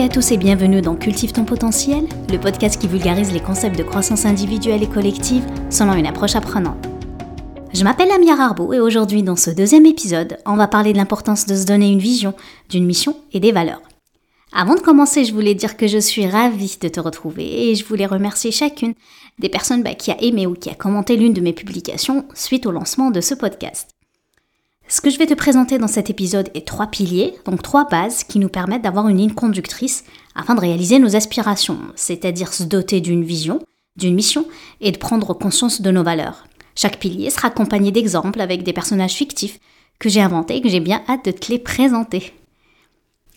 À tous et bienvenue dans Cultive ton potentiel, le podcast qui vulgarise les concepts de croissance individuelle et collective selon une approche apprenante. Je m'appelle Amia Arbo et aujourd'hui dans ce deuxième épisode, on va parler de l'importance de se donner une vision, d'une mission et des valeurs. Avant de commencer, je voulais dire que je suis ravie de te retrouver et je voulais remercier chacune des personnes bah, qui a aimé ou qui a commenté l'une de mes publications suite au lancement de ce podcast. Ce que je vais te présenter dans cet épisode est trois piliers, donc trois bases qui nous permettent d'avoir une ligne conductrice afin de réaliser nos aspirations, c'est-à-dire se doter d'une vision, d'une mission et de prendre conscience de nos valeurs. Chaque pilier sera accompagné d'exemples avec des personnages fictifs que j'ai inventés et que j'ai bien hâte de te les présenter.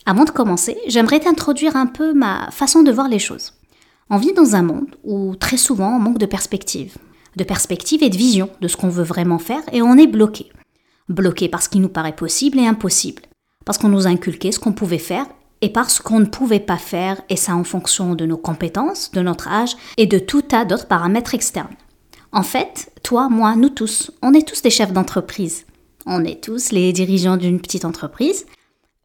Avant de commencer, j'aimerais t'introduire un peu ma façon de voir les choses. On vit dans un monde où très souvent on manque de perspective, de perspective et de vision de ce qu'on veut vraiment faire et on est bloqué. Bloqué par ce qui nous paraît possible et impossible, parce qu'on nous a inculqué ce qu'on pouvait faire et parce qu'on ne pouvait pas faire, et ça en fonction de nos compétences, de notre âge et de tout tas d'autres paramètres externes. En fait, toi, moi, nous tous, on est tous des chefs d'entreprise. On est tous les dirigeants d'une petite entreprise,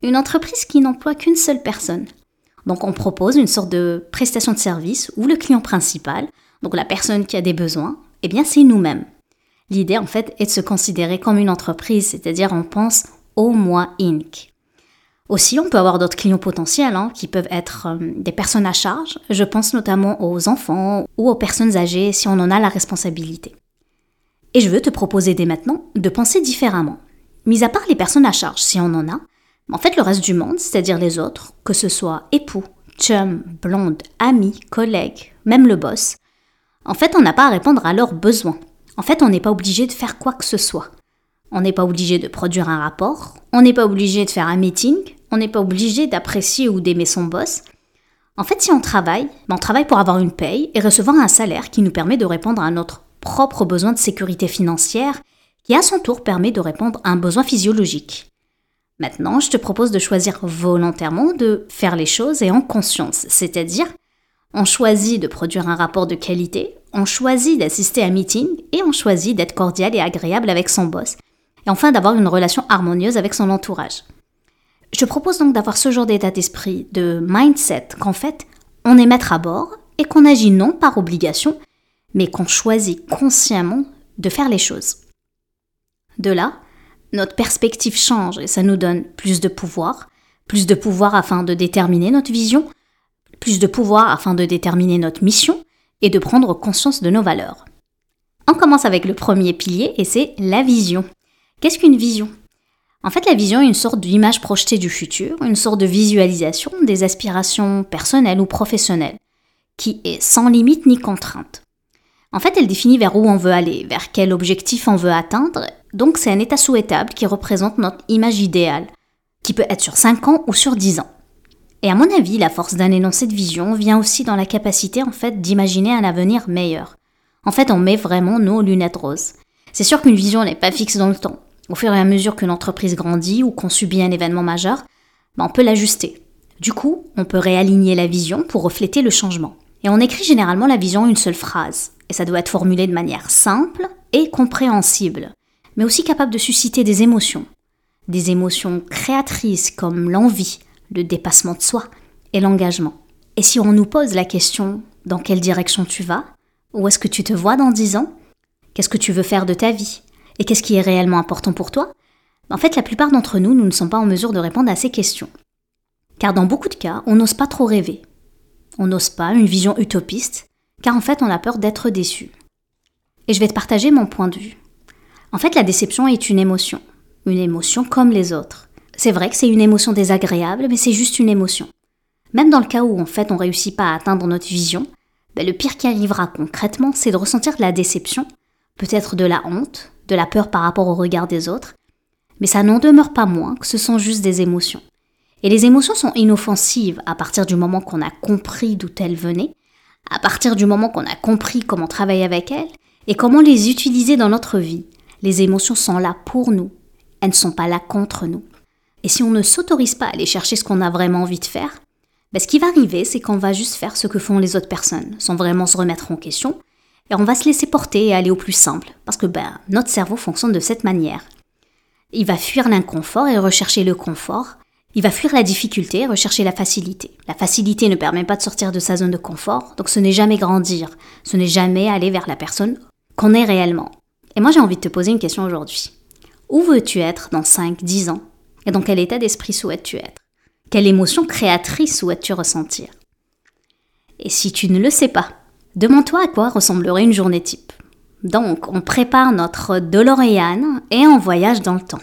une entreprise qui n'emploie qu'une seule personne. Donc on propose une sorte de prestation de service où le client principal, donc la personne qui a des besoins, eh bien c'est nous-mêmes. L'idée, en fait, est de se considérer comme une entreprise, c'est-à-dire on pense au moi Inc. Aussi, on peut avoir d'autres clients potentiels hein, qui peuvent être euh, des personnes à charge. Je pense notamment aux enfants ou aux personnes âgées si on en a la responsabilité. Et je veux te proposer dès maintenant de penser différemment. Mis à part les personnes à charge, si on en a, en fait le reste du monde, c'est-à-dire les autres, que ce soit époux, chum, blonde, amis, collègues, même le boss, en fait on n'a pas à répondre à leurs besoins. En fait, on n'est pas obligé de faire quoi que ce soit. On n'est pas obligé de produire un rapport, on n'est pas obligé de faire un meeting, on n'est pas obligé d'apprécier ou d'aimer son boss. En fait, si on travaille, ben, on travaille pour avoir une paye et recevoir un salaire qui nous permet de répondre à notre propre besoin de sécurité financière, qui à son tour permet de répondre à un besoin physiologique. Maintenant, je te propose de choisir volontairement de faire les choses et en conscience, c'est-à-dire on choisit de produire un rapport de qualité, on choisit d'assister à un meeting et on choisit d'être cordial et agréable avec son boss. Et enfin d'avoir une relation harmonieuse avec son entourage. Je propose donc d'avoir ce genre d'état d'esprit, de mindset, qu'en fait, on est maître à bord et qu'on agit non par obligation, mais qu'on choisit consciemment de faire les choses. De là, notre perspective change et ça nous donne plus de pouvoir, plus de pouvoir afin de déterminer notre vision, plus de pouvoir afin de déterminer notre mission et de prendre conscience de nos valeurs. On commence avec le premier pilier et c'est la vision. Qu'est-ce qu'une vision? En fait, la vision est une sorte d'image projetée du futur, une sorte de visualisation des aspirations personnelles ou professionnelles, qui est sans limite ni contrainte. En fait, elle définit vers où on veut aller, vers quel objectif on veut atteindre, donc c'est un état souhaitable qui représente notre image idéale, qui peut être sur 5 ans ou sur 10 ans. Et à mon avis, la force d'un énoncé de vision vient aussi dans la capacité en fait d'imaginer un avenir meilleur. En fait, on met vraiment nos lunettes roses. C'est sûr qu'une vision n'est pas fixe dans le temps. Au fur et à mesure qu'une entreprise grandit ou qu'on subit un événement majeur, ben, on peut l'ajuster. Du coup, on peut réaligner la vision pour refléter le changement. Et on écrit généralement la vision en une seule phrase. Et ça doit être formulé de manière simple et compréhensible, mais aussi capable de susciter des émotions. Des émotions créatrices comme l'envie, le dépassement de soi et l'engagement. Et si on nous pose la question dans quelle direction tu vas? Où est-ce que tu te vois dans dix ans? Qu'est-ce que tu veux faire de ta vie? Et qu'est-ce qui est réellement important pour toi? En fait, la plupart d'entre nous, nous ne sommes pas en mesure de répondre à ces questions. Car dans beaucoup de cas, on n'ose pas trop rêver. On n'ose pas une vision utopiste, car en fait, on a peur d'être déçu. Et je vais te partager mon point de vue. En fait, la déception est une émotion. Une émotion comme les autres. C'est vrai que c'est une émotion désagréable, mais c'est juste une émotion. Même dans le cas où en fait on réussit pas à atteindre notre vision, ben, le pire qui arrivera concrètement, c'est de ressentir de la déception, peut-être de la honte, de la peur par rapport au regard des autres, mais ça n'en demeure pas moins que ce sont juste des émotions. Et les émotions sont inoffensives à partir du moment qu'on a compris d'où elles venaient, à partir du moment qu'on a compris comment travailler avec elles et comment les utiliser dans notre vie. Les émotions sont là pour nous, elles ne sont pas là contre nous. Et si on ne s'autorise pas à aller chercher ce qu'on a vraiment envie de faire, ben ce qui va arriver, c'est qu'on va juste faire ce que font les autres personnes, sans vraiment se remettre en question, et on va se laisser porter et aller au plus simple, parce que ben, notre cerveau fonctionne de cette manière. Il va fuir l'inconfort et rechercher le confort, Il va fuir la difficulté et rechercher la facilité. La facilité ne permet pas de sortir de sa zone de confort, donc ce n'est jamais grandir, ce n'est jamais aller vers la personne qu'on est réellement. Et moi j'ai envie de te poser une question aujourd'hui. Où veux-tu être dans 5, 10 ans? Et dans quel état d'esprit souhaites-tu être? Quelle émotion créatrice souhaites-tu ressentir? Et si tu ne le sais pas, demande-toi à quoi ressemblerait une journée type. Donc, on prépare notre DeLorean et on voyage dans le temps.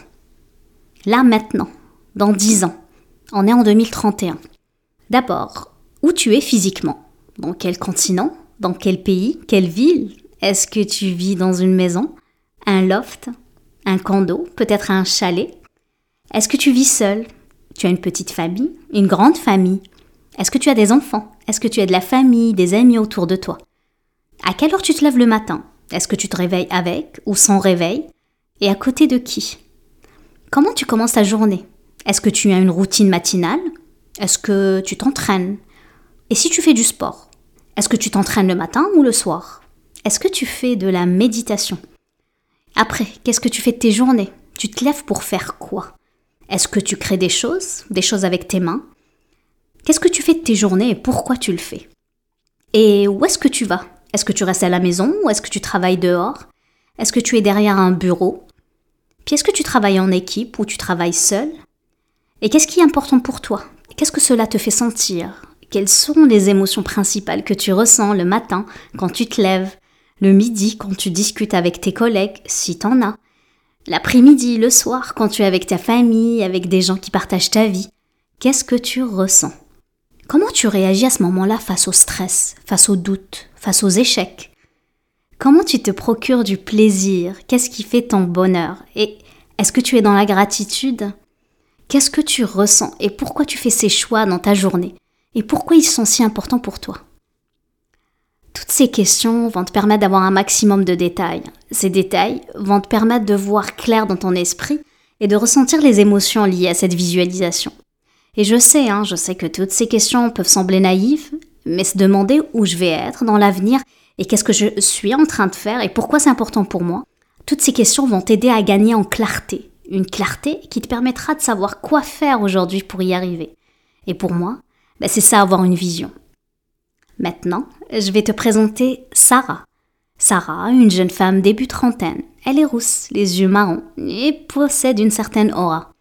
Là maintenant, dans 10 ans. On est en 2031. D'abord, où tu es physiquement? Dans quel continent? Dans quel pays? Quelle ville? Est-ce que tu vis dans une maison? Un loft? Un condo? Peut-être un chalet? Est-ce que tu vis seul Tu as une petite famille? Une grande famille? Est-ce que tu as des enfants? Est-ce que tu as de la famille, des amis autour de toi? À quelle heure tu te lèves le matin? Est-ce que tu te réveilles avec ou sans réveil? Et à côté de qui? Comment tu commences ta journée? Est-ce que tu as une routine matinale? Est-ce que tu t'entraînes? Et si tu fais du sport? Est-ce que tu t'entraînes le matin ou le soir? Est-ce que tu fais de la méditation? Après, qu'est-ce que tu fais de tes journées? Tu te lèves pour faire quoi? Est-ce que tu crées des choses Des choses avec tes mains? Qu'est-ce que tu fais de tes journées et pourquoi tu le fais? Et où est-ce que tu vas? Est-ce que tu restes à la maison ou est-ce que tu travailles dehors? Est-ce que tu es derrière un bureau? Puis est-ce que tu travailles en équipe ou tu travailles seul et qu'est-ce qui est important pour toi? Qu'est-ce que cela te fait sentir? Quelles sont les émotions principales que tu ressens le matin quand tu te lèves, le midi quand tu discutes avec tes collègues, si t'en as, l'après-midi, le soir quand tu es avec ta famille, avec des gens qui partagent ta vie Qu'est-ce que tu ressens? Comment tu réagis à ce moment-là face au stress, face aux doutes, face aux échecs? Comment tu te procures du plaisir? Qu'est-ce qui fait ton bonheur? Et est-ce que tu es dans la gratitude? Qu'est-ce que tu ressens? Et pourquoi tu fais ces choix dans ta journée? Et pourquoi ils sont si importants pour toi? Toutes ces questions vont te permettre d'avoir un maximum de détails. Ces détails vont te permettre de voir clair dans ton esprit et de ressentir les émotions liées à cette visualisation. Et je sais, hein, je sais que toutes ces questions peuvent sembler naïves, mais se demander où je vais être dans l'avenir et qu'est-ce que je suis en train de faire et pourquoi c'est important pour moi, toutes ces questions vont t'aider à gagner en clarté une clarté qui te permettra de savoir quoi faire aujourd'hui pour y arriver. Et pour moi, bah, c'est ça avoir une vision. Maintenant, je vais te présenter Sarah. Sarah, une jeune femme début trentaine. Elle est rousse, les yeux marrons et possède une certaine aura.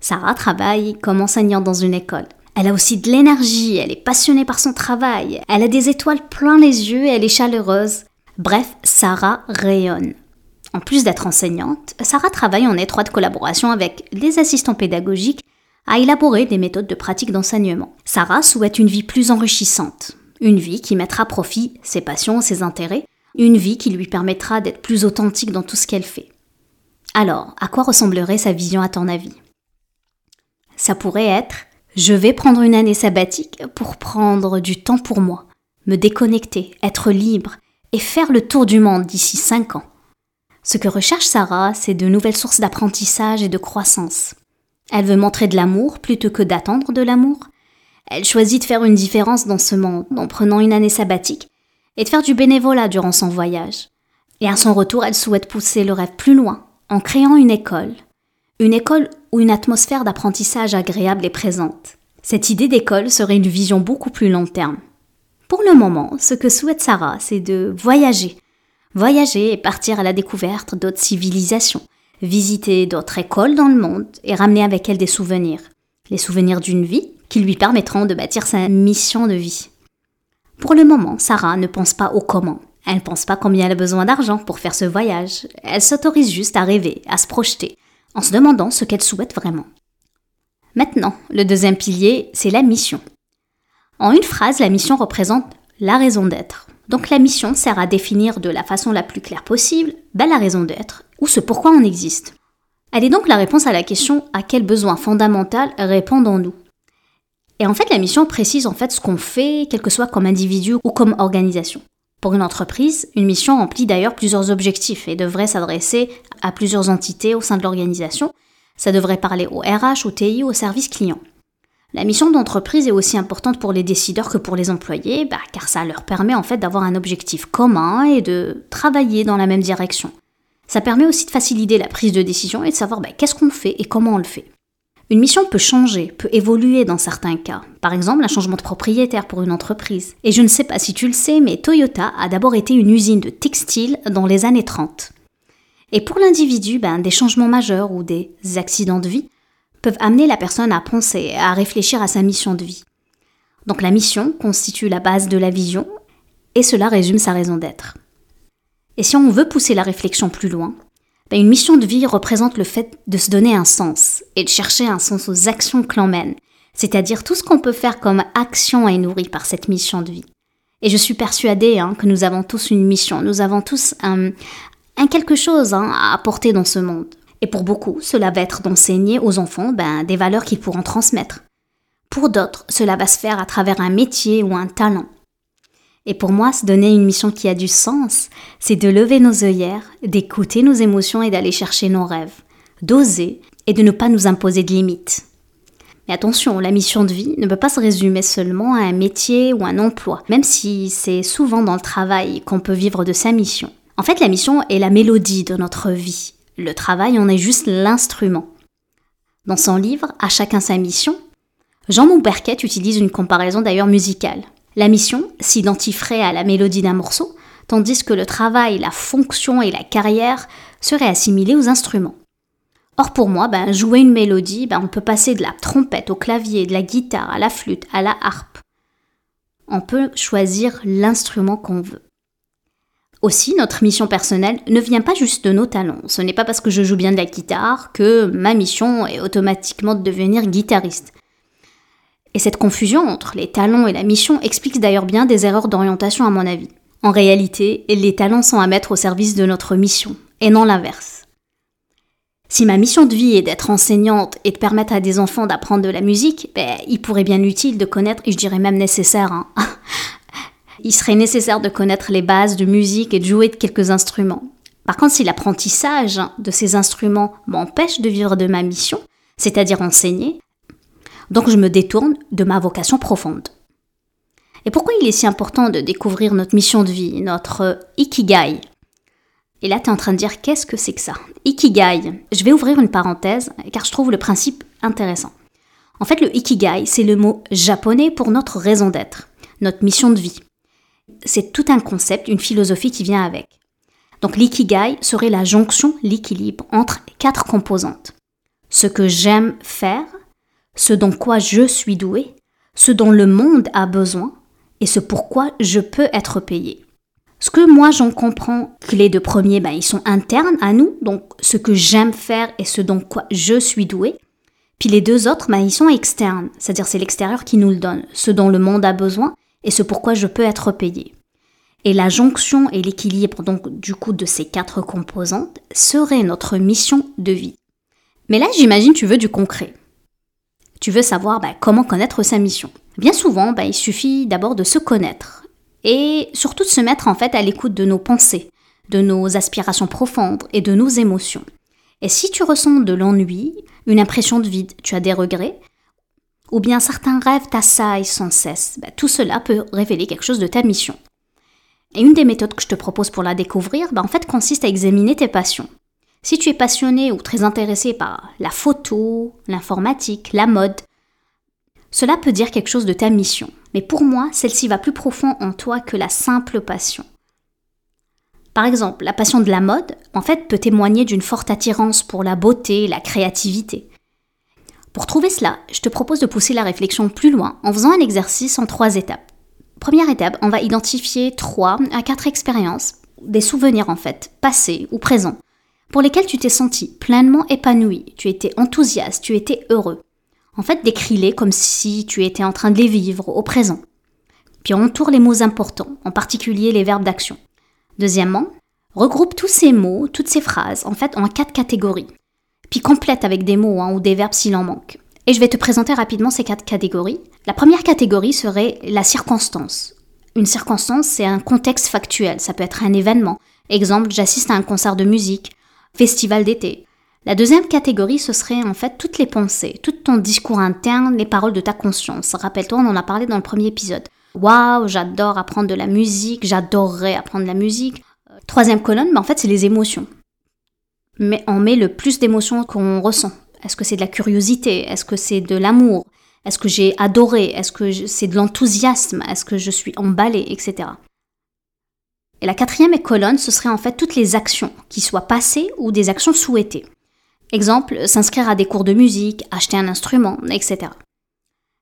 Sarah travaille comme enseignante dans une école. Elle a aussi de l'énergie, elle est passionnée par son travail, elle a des étoiles plein les yeux, elle est chaleureuse. Bref, Sarah rayonne. En plus d'être enseignante, Sarah travaille en étroite collaboration avec les assistants pédagogiques à élaborer des méthodes de pratique d'enseignement. Sarah souhaite une vie plus enrichissante, une vie qui mettra à profit ses passions, ses intérêts, une vie qui lui permettra d'être plus authentique dans tout ce qu'elle fait. Alors, à quoi ressemblerait sa vision à ton avis? Ça pourrait être je vais prendre une année sabbatique pour prendre du temps pour moi, me déconnecter, être libre et faire le tour du monde d'ici 5 ans. Ce que recherche Sarah, c'est de nouvelles sources d'apprentissage et de croissance. Elle veut montrer de l'amour plutôt que d'attendre de l'amour. Elle choisit de faire une différence dans ce monde en prenant une année sabbatique et de faire du bénévolat durant son voyage. Et à son retour, elle souhaite pousser le rêve plus loin en créant une école. Une école où une atmosphère d'apprentissage agréable est présente. Cette idée d'école serait une vision beaucoup plus long terme. Pour le moment, ce que souhaite Sarah, c'est de voyager, Voyager et partir à la découverte d'autres civilisations, visiter d'autres écoles dans le monde et ramener avec elle des souvenirs. Les souvenirs d'une vie qui lui permettront de bâtir sa mission de vie. Pour le moment, Sarah ne pense pas au comment. Elle ne pense pas combien elle a besoin d'argent pour faire ce voyage. Elle s'autorise juste à rêver, à se projeter, en se demandant ce qu'elle souhaite vraiment. Maintenant, le deuxième pilier, c'est la mission. En une phrase, la mission représente la raison d'être. Donc la mission sert à définir de la façon la plus claire possible ben, la raison d'être, ou ce pourquoi on existe. Elle est donc la réponse à la question à quel besoin fondamental répondons-nous? Et en fait, la mission précise en fait ce qu'on fait, quel que soit comme individu ou comme organisation. Pour une entreprise, une mission remplit d'ailleurs plusieurs objectifs et devrait s'adresser à plusieurs entités au sein de l'organisation. Ça devrait parler au RH, au TI, au service client. La mission d'entreprise est aussi importante pour les décideurs que pour les employés, bah, car ça leur permet en fait d'avoir un objectif commun et de travailler dans la même direction. Ça permet aussi de faciliter la prise de décision et de savoir bah, qu'est-ce qu'on fait et comment on le fait. Une mission peut changer, peut évoluer dans certains cas. Par exemple, un changement de propriétaire pour une entreprise. Et je ne sais pas si tu le sais, mais Toyota a d'abord été une usine de textile dans les années 30. Et pour l'individu, ben, des changements majeurs ou des accidents de vie peuvent amener la personne à penser, à réfléchir à sa mission de vie. Donc la mission constitue la base de la vision et cela résume sa raison d'être. Et si on veut pousser la réflexion plus loin, ben, une mission de vie représente le fait de se donner un sens et de chercher un sens aux actions que l'on mène, c'est-à-dire tout ce qu'on peut faire comme action est nourri par cette mission de vie. Et je suis persuadée hein, que nous avons tous une mission, nous avons tous un, quelque chose hein, à apporter dans ce monde. Et pour beaucoup, cela va être d'enseigner aux enfants ben, des valeurs qu'ils pourront transmettre. Pour d'autres, cela va se faire à travers un métier ou un talent. Et pour moi, se donner une mission qui a du sens, c'est de lever nos œillères, d'écouter nos émotions et d'aller chercher nos rêves, d'oser et de ne pas nous imposer de limites. Mais attention, la mission de vie ne peut pas se résumer seulement à un métier ou un emploi, même si c'est souvent dans le travail qu'on peut vivre de sa mission. En fait, la mission est la mélodie de notre vie. Le travail en est juste l'instrument. Dans son livre À chacun sa mission, Jean Montberquet utilise une comparaison d'ailleurs musicale. La mission s'identifierait à la mélodie d'un morceau, tandis que le travail, la fonction et la carrière seraient assimilés aux instruments. Or pour moi, ben, jouer une mélodie, ben, on peut passer de la trompette au clavier, de la guitare à la flûte, à la harpe. On peut choisir l'instrument qu'on veut. Aussi, notre mission personnelle ne vient pas juste de nos talents. Ce n'est pas parce que je joue bien de la guitare que ma mission est automatiquement de devenir guitariste. Et cette confusion entre les talents et la mission explique d'ailleurs bien des erreurs d'orientation à mon avis. En réalité, les talents sont à mettre au service de notre mission, et non l'inverse. Si ma mission de vie est d'être enseignante et de permettre à des enfants d'apprendre de la musique, ben, il pourrait bien utile de connaître, et je dirais même nécessaire, hein. il serait nécessaire de connaître les bases de musique et de jouer de quelques instruments. Par contre, si l'apprentissage de ces instruments m'empêche de vivre de ma mission, c'est-à-dire enseigner, donc je me détourne de ma vocation profonde. Et pourquoi il est si important de découvrir notre mission de vie, notre ikigai? Et là, tu es en train de dire qu'est-ce que c'est que ça? Ikigai. Je vais ouvrir une parenthèse car je trouve le principe intéressant. En fait, le ikigai, c'est le mot japonais pour notre raison d'être, notre mission de vie. C'est tout un concept, une philosophie qui vient avec. Donc l'ikigai serait la jonction, l'équilibre entre quatre composantes. Ce que j'aime faire, ce dont quoi je suis doué, ce dont le monde a besoin et ce pourquoi je peux être payé. Ce que moi j'en comprends que les deux premiers, ben, ils sont internes à nous, donc ce que j'aime faire et ce dont quoi je suis doué. Puis les deux autres, ben, ils sont externes, c'est-à-dire c'est l'extérieur qui nous le donne, ce dont le monde a besoin et ce pourquoi je peux être payé. Et la jonction et l'équilibre donc du coup de ces quatre composantes serait notre mission de vie. Mais là, j'imagine tu veux du concret tu veux savoir bah, comment connaître sa mission. Bien souvent, bah, il suffit d'abord de se connaître et surtout de se mettre en fait à l'écoute de nos pensées, de nos aspirations profondes et de nos émotions. Et si tu ressens de l'ennui, une impression de vide, tu as des regrets, ou bien certains rêves t'assaillent sans cesse, bah, tout cela peut révéler quelque chose de ta mission. Et une des méthodes que je te propose pour la découvrir, en fait, consiste à examiner tes passions. Si tu es passionné ou très intéressé par la photo, l'informatique, la mode, cela peut dire quelque chose de ta mission. Mais pour moi, celle-ci va plus profond en toi que la simple passion. Par exemple, la passion de la mode, en fait, peut témoigner d'une forte attirance pour la beauté la créativité. Pour trouver cela, je te propose de pousser la réflexion plus loin en faisant un exercice en trois étapes. Première étape, on va identifier trois à quatre expériences, des souvenirs en fait, passés ou présents, pour lesquels tu t'es senti pleinement épanoui, tu étais enthousiaste, tu étais heureux. En fait, décris-les comme si tu étais en train de les vivre au présent. Puis entoure les mots importants, en particulier les verbes d'action. Deuxièmement, regroupe tous ces mots, toutes ces phrases, en fait, en quatre catégories. Puis complète avec des mots hein, ou des verbes s'il en manque. Et je vais te présenter rapidement ces quatre catégories. La première catégorie serait la circonstance. Une circonstance, c'est un contexte factuel. Ça peut être un événement. Exemple, j'assiste à un concert de musique, festival d'été. La deuxième catégorie, ce serait en fait toutes les pensées, tout ton discours interne, les paroles de ta conscience. Rappelle-toi, on en a parlé dans le premier épisode. Waouh, j'adore apprendre de la musique, j'adorerais apprendre de la musique. Troisième colonne, mais en fait, c'est les émotions. Mais on met le plus d'émotions qu'on ressent. Est-ce que c'est de la curiosité? Est-ce que c'est de l'amour? Est-ce que j'ai adoré? Est-ce que c'est de l'enthousiasme? Est-ce que je suis emballée? Etc. Et la quatrième colonne, ce serait en fait toutes les actions, qui soient passées ou des actions souhaitées. Exemple, s'inscrire à des cours de musique, acheter un instrument, etc.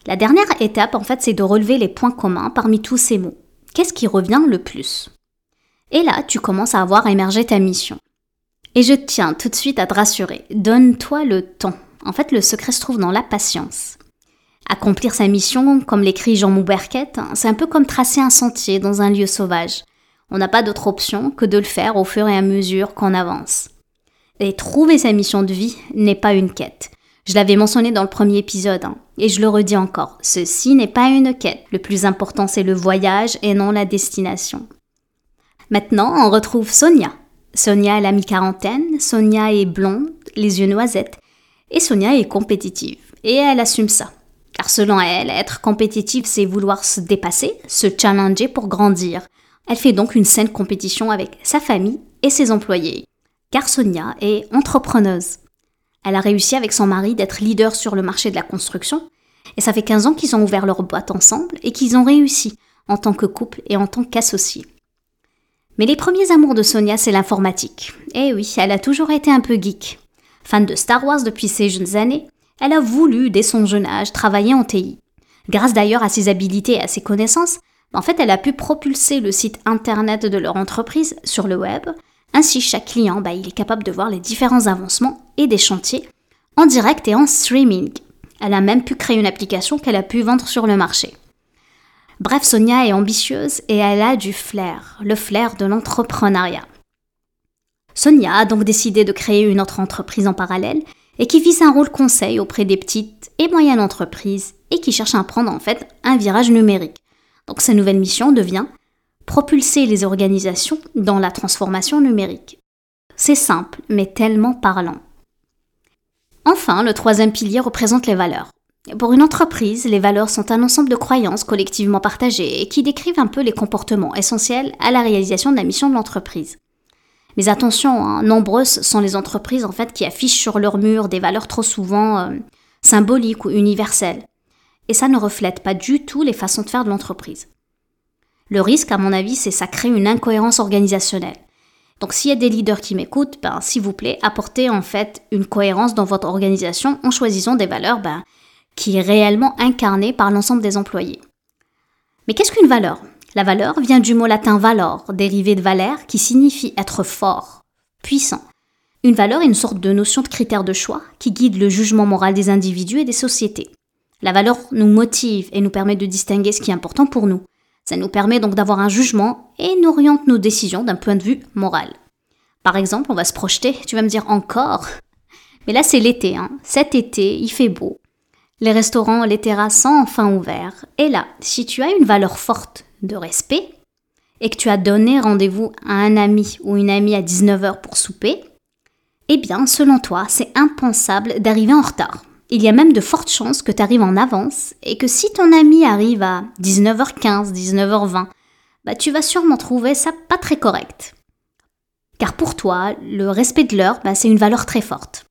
La dernière étape, en fait, c'est de relever les points communs parmi tous ces mots. Qu'est-ce qui revient le plus? Et là, tu commences à avoir émergé ta mission. Et je tiens tout de suite à te rassurer, donne-toi le temps. En fait, le secret se trouve dans la patience. Accomplir sa mission, comme l'écrit Jean Mouberquette, c'est un peu comme tracer un sentier dans un lieu sauvage. On n'a pas d'autre option que de le faire au fur et à mesure qu'on avance. Et trouver sa mission de vie n'est pas une quête. Je l'avais mentionné dans le premier épisode, hein, et je le redis encore, ceci n'est pas une quête. Le plus important, c'est le voyage et non la destination. Maintenant, on retrouve Sonia. Sonia est la mi-quarantaine, Sonia est blonde, les yeux noisettes, et Sonia est compétitive. Et elle assume ça. Car selon elle, être compétitive, c'est vouloir se dépasser, se challenger pour grandir. Elle fait donc une saine compétition avec sa famille et ses employés. Car Sonia est entrepreneuse. Elle a réussi avec son mari d'être leader sur le marché de la construction, et ça fait 15 ans qu'ils ont ouvert leur boîte ensemble et qu'ils ont réussi en tant que couple et en tant qu'associés. Mais les premiers amours de Sonia, c'est l'informatique. Eh oui, elle a toujours été un peu geek. Fan de Star Wars depuis ses jeunes années, elle a voulu, dès son jeune âge, travailler en TI. Grâce d'ailleurs à ses habilités et à ses connaissances, en fait, elle a pu propulser le site internet de leur entreprise sur le web, ainsi, chaque client, bah, il est capable de voir les différents avancements et des chantiers en direct et en streaming. Elle a même pu créer une application qu'elle a pu vendre sur le marché. Bref, Sonia est ambitieuse et elle a du flair, le flair de l'entrepreneuriat. Sonia a donc décidé de créer une autre entreprise en parallèle et qui vise un rôle conseil auprès des petites et moyennes entreprises et qui cherche à prendre en fait un virage numérique. Donc sa nouvelle mission devient propulser les organisations dans la transformation numérique. C'est simple, mais tellement parlant. Enfin, le troisième pilier représente les valeurs. Pour une entreprise, les valeurs sont un ensemble de croyances collectivement partagées et qui décrivent un peu les comportements essentiels à la réalisation de la mission de l'entreprise. Mais attention, hein, nombreuses sont les entreprises en fait qui affichent sur leur mur des valeurs trop souvent euh, symboliques ou universelles. Et ça ne reflète pas du tout les façons de faire de l'entreprise. Le risque, à mon avis, c'est ça crée une incohérence organisationnelle. Donc s'il y a des leaders qui m'écoutent, ben, s'il vous plaît, apportez en fait une cohérence dans votre organisation en choisissant des valeurs ben, qui est réellement incarnées par l'ensemble des employés. Mais qu'est-ce qu'une valeur? La valeur vient du mot latin valor, dérivé de valer, qui signifie être fort, puissant. Une valeur est une sorte de notion de critère de choix qui guide le jugement moral des individus et des sociétés. La valeur nous motive et nous permet de distinguer ce qui est important pour nous. Ça nous permet donc d'avoir un jugement et n'oriente nos décisions d'un point de vue moral. Par exemple, on va se projeter, tu vas me dire encore. Mais là, c'est l'été. Hein. Cet été, il fait beau. Les restaurants, les terrasses sont enfin ouverts. Et là, si tu as une valeur forte de respect et que tu as donné rendez-vous à un ami ou une amie à 19h pour souper, eh bien, selon toi, c'est impensable d'arriver en retard il y a même de fortes chances que tu arrives en avance et que si ton ami arrive à 19h15, 19h20, bah tu vas sûrement trouver ça pas très correct. Car pour toi, le respect de l'heure, bah, c'est une valeur très forte.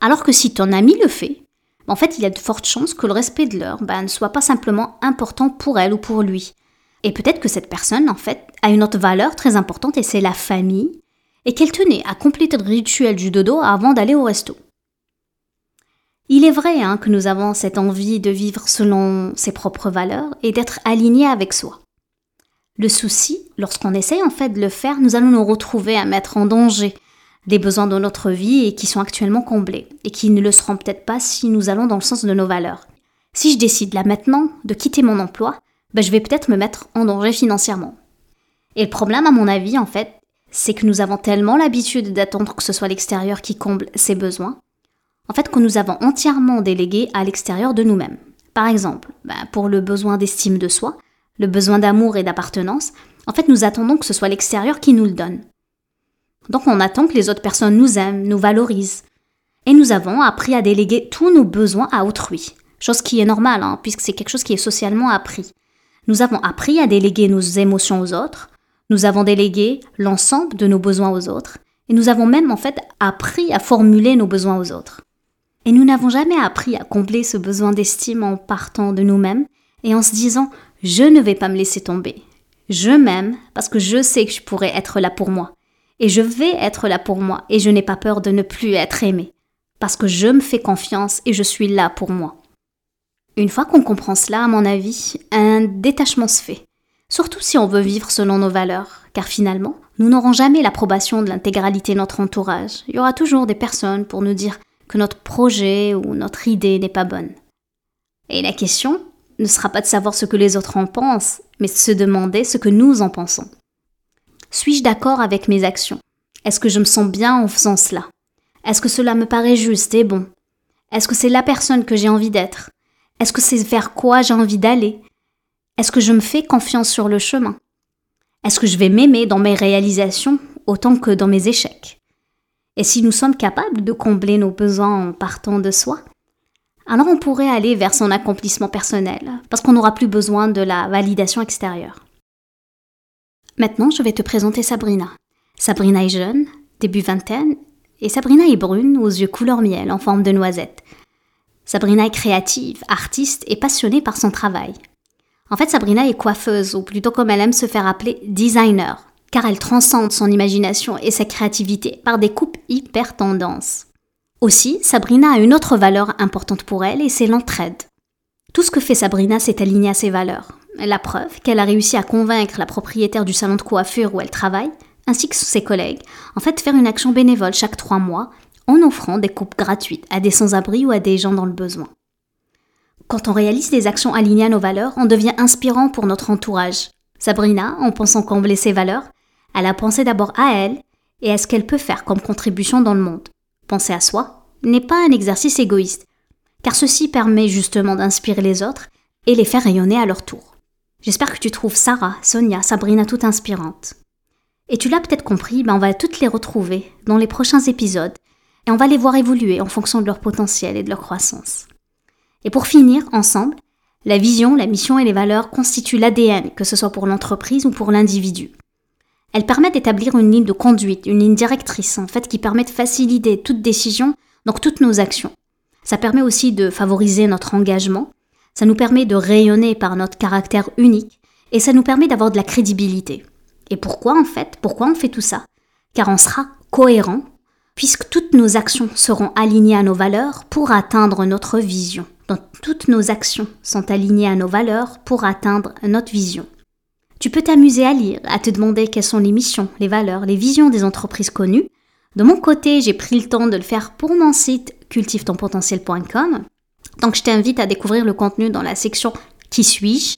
Alors que si ton ami le fait, bah, en fait, il y a de fortes chances que le respect de l'heure bah, ne soit pas simplement important pour elle ou pour lui. Et peut-être que cette personne, en fait, a une autre valeur très importante et c'est la famille, et qu'elle tenait à compléter le rituel du dodo avant d'aller au resto. Il est vrai hein, que nous avons cette envie de vivre selon ses propres valeurs et d'être alignés avec soi. Le souci, lorsqu'on essaye en fait de le faire, nous allons nous retrouver à mettre en danger des besoins de notre vie et qui sont actuellement comblés, et qui ne le seront peut-être pas si nous allons dans le sens de nos valeurs. Si je décide là maintenant de quitter mon emploi, ben je vais peut-être me mettre en danger financièrement. Et le problème, à mon avis, en fait, c'est que nous avons tellement l'habitude d'attendre que ce soit l'extérieur qui comble ces besoins, en fait que nous avons entièrement délégué à l'extérieur de nous-mêmes. Par exemple, bah, pour le besoin d'estime de soi, le besoin d'amour et d'appartenance, en fait nous attendons que ce soit l'extérieur qui nous le donne. Donc on attend que les autres personnes nous aiment, nous valorisent. Et nous avons appris à déléguer tous nos besoins à autrui, chose qui est normale, hein, puisque c'est quelque chose qui est socialement appris. Nous avons appris à déléguer nos émotions aux autres, nous avons délégué l'ensemble de nos besoins aux autres, et nous avons même en fait appris à formuler nos besoins aux autres. Et nous n'avons jamais appris à combler ce besoin d'estime en partant de nous-mêmes et en se disant je ne vais pas me laisser tomber. Je m'aime parce que je sais que je pourrais être là pour moi. Et je vais être là pour moi et je n'ai pas peur de ne plus être aimé. Parce que je me fais confiance et je suis là pour moi. Une fois qu'on comprend cela, à mon avis, un détachement se fait. Surtout si on veut vivre selon nos valeurs, car finalement, nous n'aurons jamais l'approbation de l'intégralité de notre entourage. Il y aura toujours des personnes pour nous dire que notre projet ou notre idée n'est pas bonne. Et la question ne sera pas de savoir ce que les autres en pensent, mais de se demander ce que nous en pensons. Suis-je d'accord avec mes actions? Est-ce que je me sens bien en faisant cela? Est-ce que cela me paraît juste et bon? Est-ce que c'est la personne que j'ai envie d'être? Est-ce que c'est vers quoi j'ai envie d'aller? Est-ce que je me fais confiance sur le chemin? Est-ce que je vais m'aimer dans mes réalisations autant que dans mes échecs? Et si nous sommes capables de combler nos besoins en partant de soi, alors on pourrait aller vers son accomplissement personnel, parce qu'on n'aura plus besoin de la validation extérieure. Maintenant, je vais te présenter Sabrina. Sabrina est jeune, début vingtaine, et Sabrina est brune, aux yeux couleur miel, en forme de noisette. Sabrina est créative, artiste et passionnée par son travail. En fait, Sabrina est coiffeuse, ou plutôt comme elle aime se faire appeler, designer, car elle transcende son imagination et sa créativité par des coupes hyper tendances. Aussi, Sabrina a une autre valeur importante pour elle et c'est l'entraide. Tout ce que fait Sabrina s'est aligné à ses valeurs. La preuve qu'elle a réussi à convaincre la propriétaire du salon de coiffure où elle travaille, ainsi que ses collègues, en fait faire une action bénévole chaque trois mois en offrant des coupes gratuites à des sans-abri ou à des gens dans le besoin. Quand on réalise des actions alignées à nos valeurs, on devient inspirant pour notre entourage. Sabrina, en pensant combler ses valeurs, elle a pensé d'abord à elle et à ce qu'elle peut faire comme contribution dans le monde. Penser à soi n'est pas un exercice égoïste, car ceci permet justement d'inspirer les autres et les faire rayonner à leur tour. J'espère que tu trouves Sarah, Sonia, Sabrina tout inspirantes. Et tu l'as peut-être compris, ben on va toutes les retrouver dans les prochains épisodes et on va les voir évoluer en fonction de leur potentiel et de leur croissance. Et pour finir, ensemble, la vision, la mission et les valeurs constituent l'ADN, que ce soit pour l'entreprise ou pour l'individu. Elles permettent d'établir une ligne de conduite, une ligne directrice, en fait, qui permet de faciliter toute décision, donc toutes nos actions. Ça permet aussi de favoriser notre engagement ça nous permet de rayonner par notre caractère unique et ça nous permet d'avoir de la crédibilité. Et pourquoi en fait Pourquoi on fait tout ça? Car on sera cohérent puisque toutes nos actions seront alignées à nos valeurs pour atteindre notre vision. Donc toutes nos actions sont alignées à nos valeurs pour atteindre notre vision. Tu peux t'amuser à lire, à te demander quelles sont les missions, les valeurs, les visions des entreprises connues. De mon côté, j'ai pris le temps de le faire pour mon site cultivetonpotentiel.com donc je t'invite à découvrir le contenu dans la section Qui suis-je?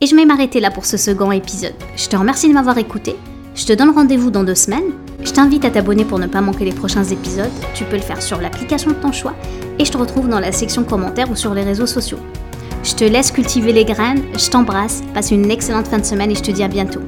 Et je vais m'arrêter là pour ce second épisode. Je te remercie de m'avoir écouté. Je te donne rendez-vous dans deux semaines. Je t'invite à t'abonner pour ne pas manquer les prochains épisodes. Tu peux le faire sur l'application de ton choix. Et je te retrouve dans la section commentaires ou sur les réseaux sociaux. Je te laisse cultiver les graines. Je t'embrasse. Passe une excellente fin de semaine et je te dis à bientôt.